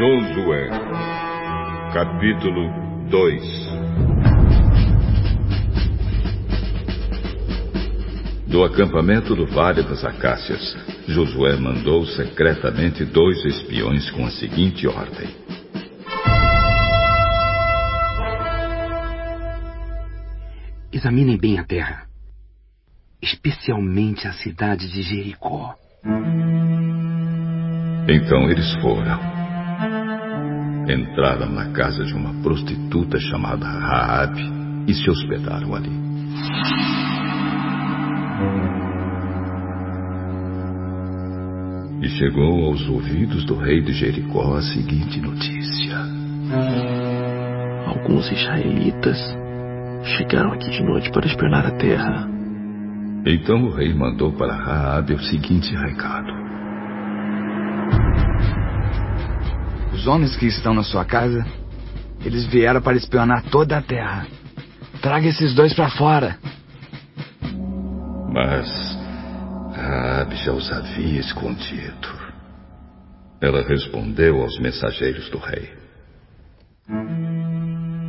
Josué, capítulo 2 Do acampamento do Vale das Acácias, Josué mandou secretamente dois espiões com a seguinte ordem: Examinem bem a terra, especialmente a cidade de Jericó. Então eles foram. Entraram na casa de uma prostituta chamada Raabe e se hospedaram ali. E chegou aos ouvidos do rei de Jericó a seguinte notícia: Alguns israelitas chegaram aqui de noite para espionar a terra. Então o rei mandou para Raabe o seguinte recado: Os homens que estão na sua casa, eles vieram para espionar toda a terra. Traga esses dois para fora. Mas Raabe já os havia escondido. Ela respondeu aos mensageiros do rei.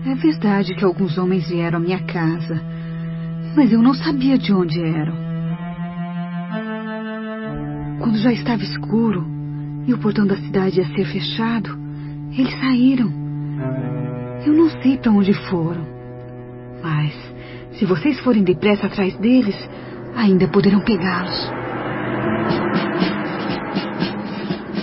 É verdade que alguns homens vieram à minha casa, mas eu não sabia de onde eram. Quando já estava escuro e o portão da cidade ia ser fechado, eles saíram. Eu não sei para onde foram. Mas, se vocês forem depressa atrás deles, ainda poderão pegá-los.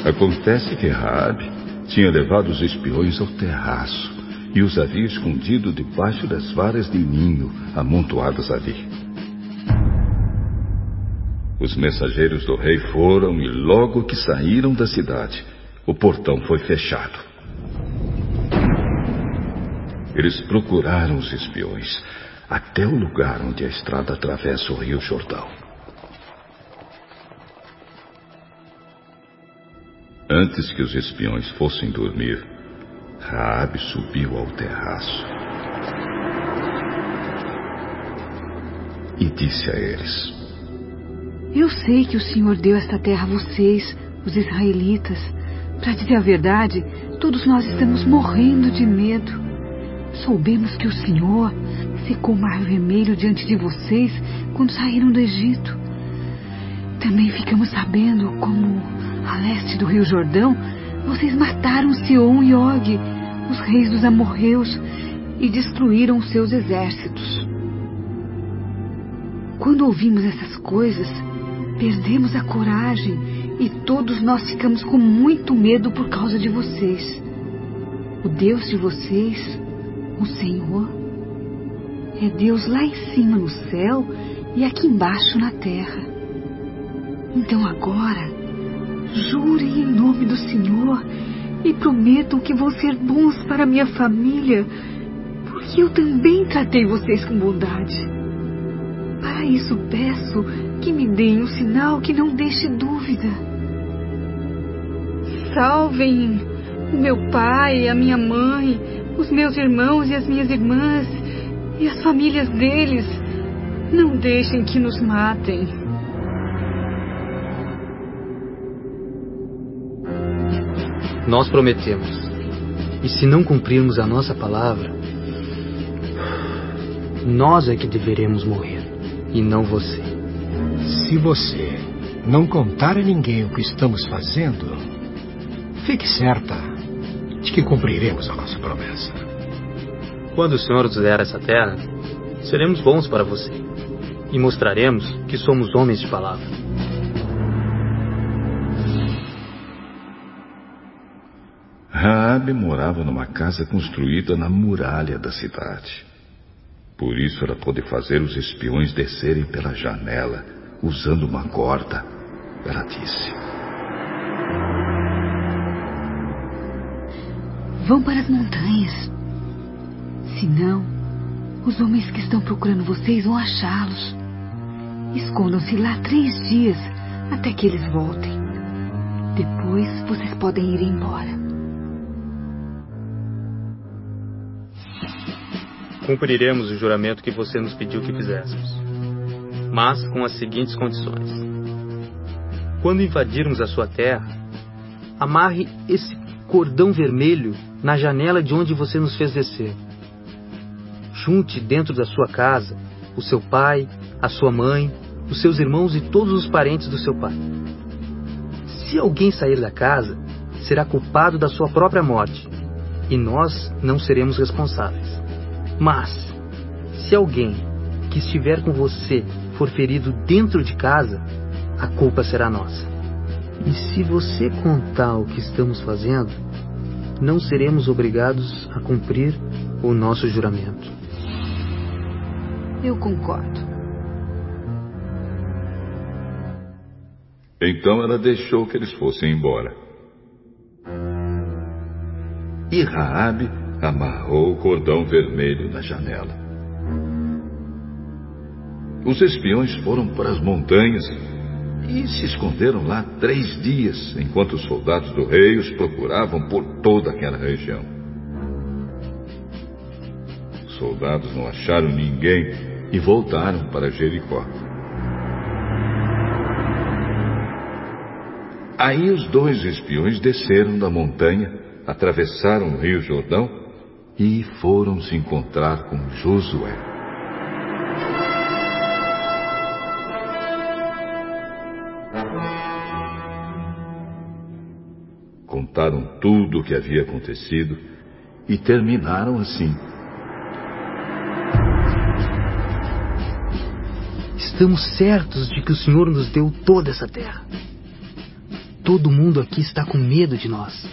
Acontece que Raabe tinha levado os espiões ao terraço e os havia escondido debaixo das varas de ninho amontoadas ali. Os mensageiros do rei foram e logo que saíram da cidade, o portão foi fechado. Eles procuraram os espiões até o lugar onde a estrada atravessa o Rio Jordão. Antes que os espiões fossem dormir, Raabe subiu ao terraço e disse a eles: Eu sei que o Senhor deu esta terra a vocês, os israelitas. Para dizer a verdade, todos nós estamos morrendo de medo. Soubemos que o Senhor secou o mar vermelho diante de vocês quando saíram do Egito. Também ficamos sabendo como, a leste do Rio Jordão, vocês mataram Sion e Og, os reis dos amorreus, e destruíram seus exércitos. Quando ouvimos essas coisas, perdemos a coragem e todos nós ficamos com muito medo por causa de vocês. O Deus de vocês, o Senhor, é Deus lá em cima no céu e aqui embaixo na terra. Então agora, jurem em nome do Senhor e prometam que vão ser bons para minha família, porque eu também tratei vocês com bondade. Para isso peço que me deem um sinal que não deixe dúvida. Salvem o meu pai, a minha mãe, os meus irmãos e as minhas irmãs e as famílias deles. Não deixem que nos matem. Nós prometemos. E se não cumprirmos a nossa palavra, nós é que deveremos morrer, e não você. Se você não contar a ninguém o que estamos fazendo, fique certa de que cumpriremos a nossa promessa. Quando o Senhor nos der essa terra, seremos bons para você e mostraremos que somos homens de palavra. Raabe morava numa casa construída na muralha da cidade. Por isso ela pôde fazer os espiões descerem pela janela, usando uma corda. Ela disse: Vão para as montanhas. Senão, os homens que estão procurando vocês vão achá-los. Escondam-se lá três dias até que eles voltem. Depois vocês podem ir embora. Cumpriremos o juramento que você nos pediu que fizéssemos, mas com as seguintes condições. Quando invadirmos a sua terra, amarre esse cordão vermelho na janela de onde você nos fez descer. Junte dentro da sua casa o seu pai, a sua mãe, os seus irmãos e todos os parentes do seu pai. Se alguém sair da casa, será culpado da sua própria morte, e nós não seremos responsáveis. Mas, se alguém que estiver com você for ferido dentro de casa, a culpa será nossa. E se você contar o que estamos fazendo, não seremos obrigados a cumprir o nosso juramento. Eu concordo. Então ela deixou que eles fossem embora. E Raabe amarrou o cordão vermelho na janela. Os espiões foram para as montanhas e se esconderam lá três dias, enquanto os soldados do rei os procuravam por toda aquela região. Os soldados não acharam ninguém e voltaram para Jericó. Aí os dois espiões desceram da montanha, atravessaram o rio Jordão e foram se encontrar com Josué. Contaram tudo o que havia acontecido e terminaram assim. Estamos certos de que o Senhor nos deu toda essa terra. Todo mundo aqui está com medo de nós.